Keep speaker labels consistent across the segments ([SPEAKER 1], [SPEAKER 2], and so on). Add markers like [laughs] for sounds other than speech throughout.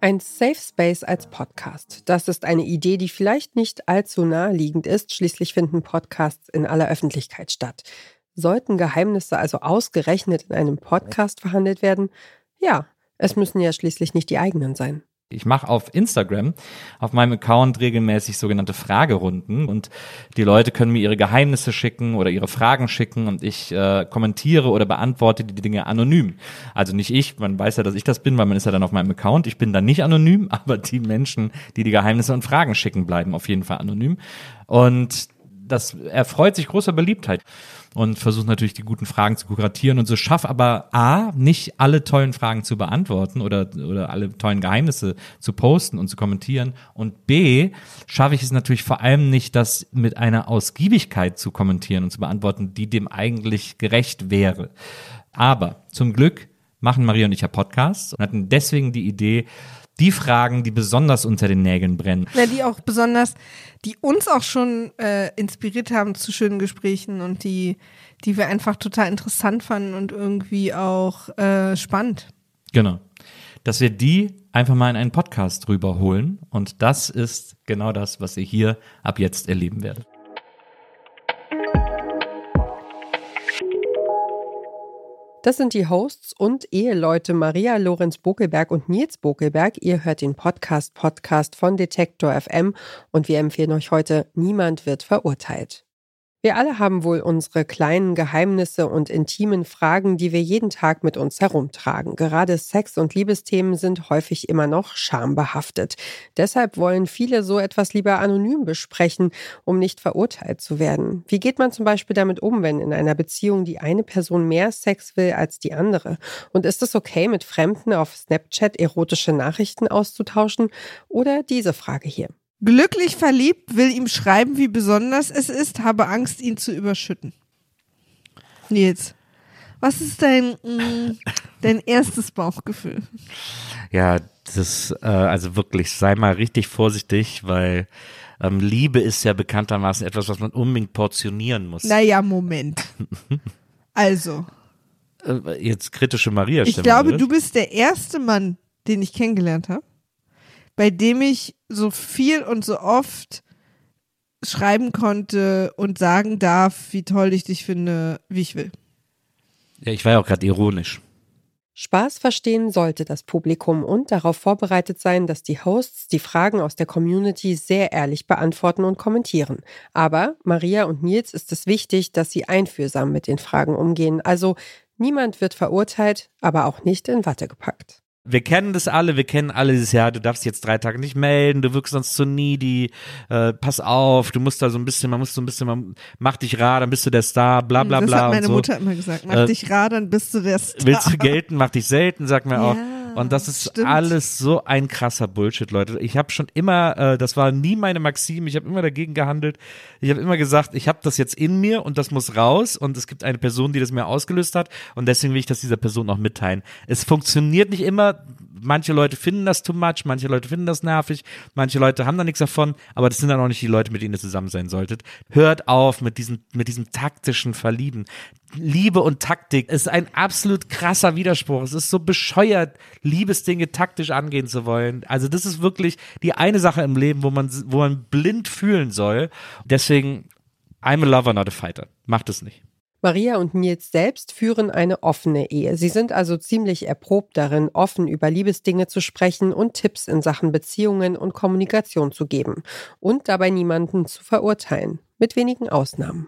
[SPEAKER 1] Ein Safe Space als Podcast. Das ist eine Idee, die vielleicht nicht allzu naheliegend ist. Schließlich finden Podcasts in aller Öffentlichkeit statt. Sollten Geheimnisse also ausgerechnet in einem Podcast verhandelt werden? Ja, es müssen ja schließlich nicht die eigenen sein.
[SPEAKER 2] Ich mache auf Instagram, auf meinem Account regelmäßig sogenannte Fragerunden und die Leute können mir ihre Geheimnisse schicken oder ihre Fragen schicken und ich äh, kommentiere oder beantworte die Dinge anonym. Also nicht ich, man weiß ja, dass ich das bin, weil man ist ja dann auf meinem Account. Ich bin dann nicht anonym, [laughs] aber die Menschen, die die Geheimnisse und Fragen schicken, bleiben auf jeden Fall anonym. Und das erfreut sich großer Beliebtheit und versuche natürlich die guten Fragen zu kuratieren und so schaffe aber A, nicht alle tollen Fragen zu beantworten oder, oder alle tollen Geheimnisse zu posten und zu kommentieren und B, schaffe ich es natürlich vor allem nicht, das mit einer Ausgiebigkeit zu kommentieren und zu beantworten, die dem eigentlich gerecht wäre. Aber zum Glück machen Maria und ich ja Podcasts und hatten deswegen die Idee, die Fragen, die besonders unter den Nägeln brennen.
[SPEAKER 3] Ja, die auch besonders, die uns auch schon äh, inspiriert haben zu schönen Gesprächen und die, die wir einfach total interessant fanden und irgendwie auch äh, spannend.
[SPEAKER 2] Genau. Dass wir die einfach mal in einen Podcast rüberholen. Und das ist genau das, was ihr hier ab jetzt erleben werdet.
[SPEAKER 1] Das sind die Hosts und Eheleute Maria Lorenz Bokelberg und Nils Bokelberg. Ihr hört den Podcast Podcast von Detektor FM und wir empfehlen euch heute Niemand wird verurteilt. Wir alle haben wohl unsere kleinen Geheimnisse und intimen Fragen, die wir jeden Tag mit uns herumtragen. Gerade Sex- und Liebesthemen sind häufig immer noch schambehaftet. Deshalb wollen viele so etwas lieber anonym besprechen, um nicht verurteilt zu werden. Wie geht man zum Beispiel damit um, wenn in einer Beziehung die eine Person mehr Sex will als die andere? Und ist es okay, mit Fremden auf Snapchat erotische Nachrichten auszutauschen? Oder diese Frage hier.
[SPEAKER 3] Glücklich verliebt, will ihm schreiben, wie besonders es ist, habe Angst, ihn zu überschütten. Nils, was ist dein, mh, dein erstes Bauchgefühl?
[SPEAKER 4] Ja, das, äh, also wirklich, sei mal richtig vorsichtig, weil ähm, Liebe ist ja bekanntermaßen etwas, was man unbedingt portionieren muss.
[SPEAKER 3] Naja, Moment. Also.
[SPEAKER 4] Äh, jetzt kritische Maria.
[SPEAKER 3] Ich glaube, du bist der erste Mann, den ich kennengelernt habe, bei dem ich so viel und so oft schreiben konnte und sagen darf, wie toll ich dich finde, wie ich will.
[SPEAKER 4] Ja, ich war ja auch gerade ironisch.
[SPEAKER 1] Spaß verstehen sollte das Publikum und darauf vorbereitet sein, dass die Hosts die Fragen aus der Community sehr ehrlich beantworten und kommentieren. Aber Maria und Nils ist es wichtig, dass sie einfühlsam mit den Fragen umgehen. Also niemand wird verurteilt, aber auch nicht in Watte gepackt
[SPEAKER 4] wir kennen das alle, wir kennen alle dieses Jahr, du darfst jetzt drei Tage nicht melden, du wirkst sonst zu needy, äh, pass auf, du musst da so ein bisschen, man muss so ein bisschen, man, mach dich rar, dann bist du der Star, bla bla bla.
[SPEAKER 3] Das hat meine
[SPEAKER 4] so.
[SPEAKER 3] Mutter immer gesagt, mach äh, dich rar, dann bist du der Star.
[SPEAKER 4] Willst du gelten, mach dich selten, sagt mir ja, auch. Und das ist stimmt. alles so ein krasser Bullshit, Leute. Ich habe schon immer, äh, das war nie meine Maxime, ich habe immer dagegen gehandelt. Ich habe immer gesagt, ich habe das jetzt in mir und das muss raus und es gibt eine Person, die das mir ausgelöst hat und deswegen will ich das dieser Person auch mitteilen. Es funktioniert nicht immer, manche Leute finden das too much, manche Leute finden das nervig, manche Leute haben da nichts davon, aber das sind dann auch nicht die Leute, mit denen ihr zusammen sein solltet. Hört auf mit diesem, mit diesem taktischen Verlieben. Liebe und Taktik ist ein absolut krasser Widerspruch. Es ist so bescheuert, Liebesdinge taktisch angehen zu wollen. Also das ist wirklich die eine Sache im Leben, wo man, wo man blind fühlen soll. Deswegen, I'm a lover, not a fighter. Macht es nicht.
[SPEAKER 1] Maria und Nils selbst führen eine offene Ehe. Sie sind also ziemlich erprobt darin, offen über Liebesdinge zu sprechen und Tipps in Sachen Beziehungen und Kommunikation zu geben und dabei niemanden zu verurteilen, mit wenigen Ausnahmen.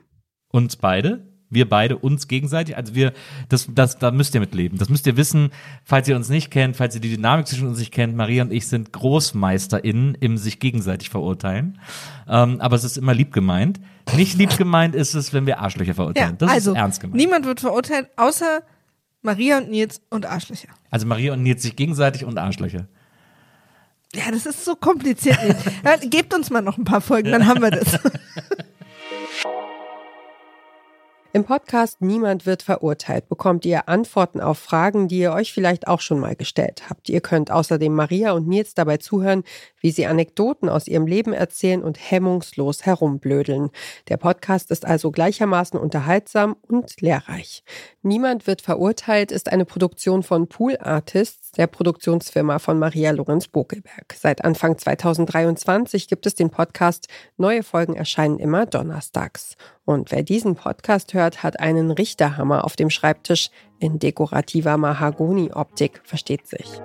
[SPEAKER 2] Uns beide? Wir beide uns gegenseitig. Also wir, das, das, da müsst ihr mit leben. Das müsst ihr wissen, falls ihr uns nicht kennt, falls ihr die Dynamik zwischen uns nicht kennt. Maria und ich sind GroßmeisterInnen im sich gegenseitig verurteilen. Ähm, aber es ist immer lieb gemeint. Nicht lieb gemeint ist es, wenn wir Arschlöcher verurteilen. Ja, das also, ist ernst gemeint.
[SPEAKER 3] Niemand wird verurteilt, außer Maria und Nils und Arschlöcher.
[SPEAKER 2] Also Maria und Nils sich gegenseitig und Arschlöcher.
[SPEAKER 3] Ja, das ist so kompliziert. [laughs] Gebt uns mal noch ein paar Folgen, dann haben wir das. [laughs]
[SPEAKER 1] Im Podcast Niemand wird verurteilt bekommt ihr Antworten auf Fragen, die ihr euch vielleicht auch schon mal gestellt habt. Ihr könnt außerdem Maria und Nils dabei zuhören, wie sie Anekdoten aus ihrem Leben erzählen und hemmungslos herumblödeln. Der Podcast ist also gleichermaßen unterhaltsam und lehrreich. Niemand wird verurteilt ist eine Produktion von Pool Artists, der Produktionsfirma von Maria Lorenz Bokelberg. Seit Anfang 2023 gibt es den Podcast. Neue Folgen erscheinen immer donnerstags. Und wer diesen Podcast hört, hat einen Richterhammer auf dem Schreibtisch in dekorativer Mahagoni-Optik, versteht sich.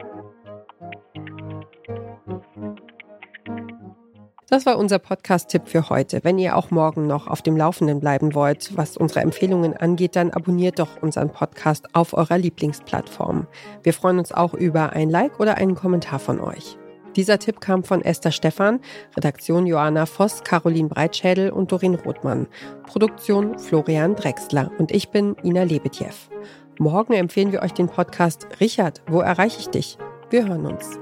[SPEAKER 1] Das war unser Podcast-Tipp für heute. Wenn ihr auch morgen noch auf dem Laufenden bleiben wollt, was unsere Empfehlungen angeht, dann abonniert doch unseren Podcast auf eurer Lieblingsplattform. Wir freuen uns auch über ein Like oder einen Kommentar von euch. Dieser Tipp kam von Esther Stephan, Redaktion Joanna Voss, Caroline Breitschädel und Dorin Rothmann, Produktion Florian Drexler und ich bin Ina Lebetjew. Morgen empfehlen wir euch den Podcast Richard, wo erreiche ich dich? Wir hören uns.